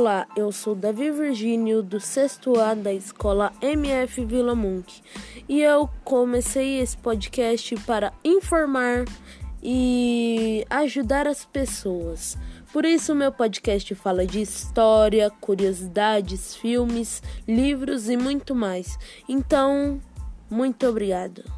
Olá, eu sou Davi Virgínio do sexto A da escola MF Vila Munk e eu comecei esse podcast para informar e ajudar as pessoas. Por isso, meu podcast fala de história, curiosidades, filmes, livros e muito mais. Então, muito obrigado.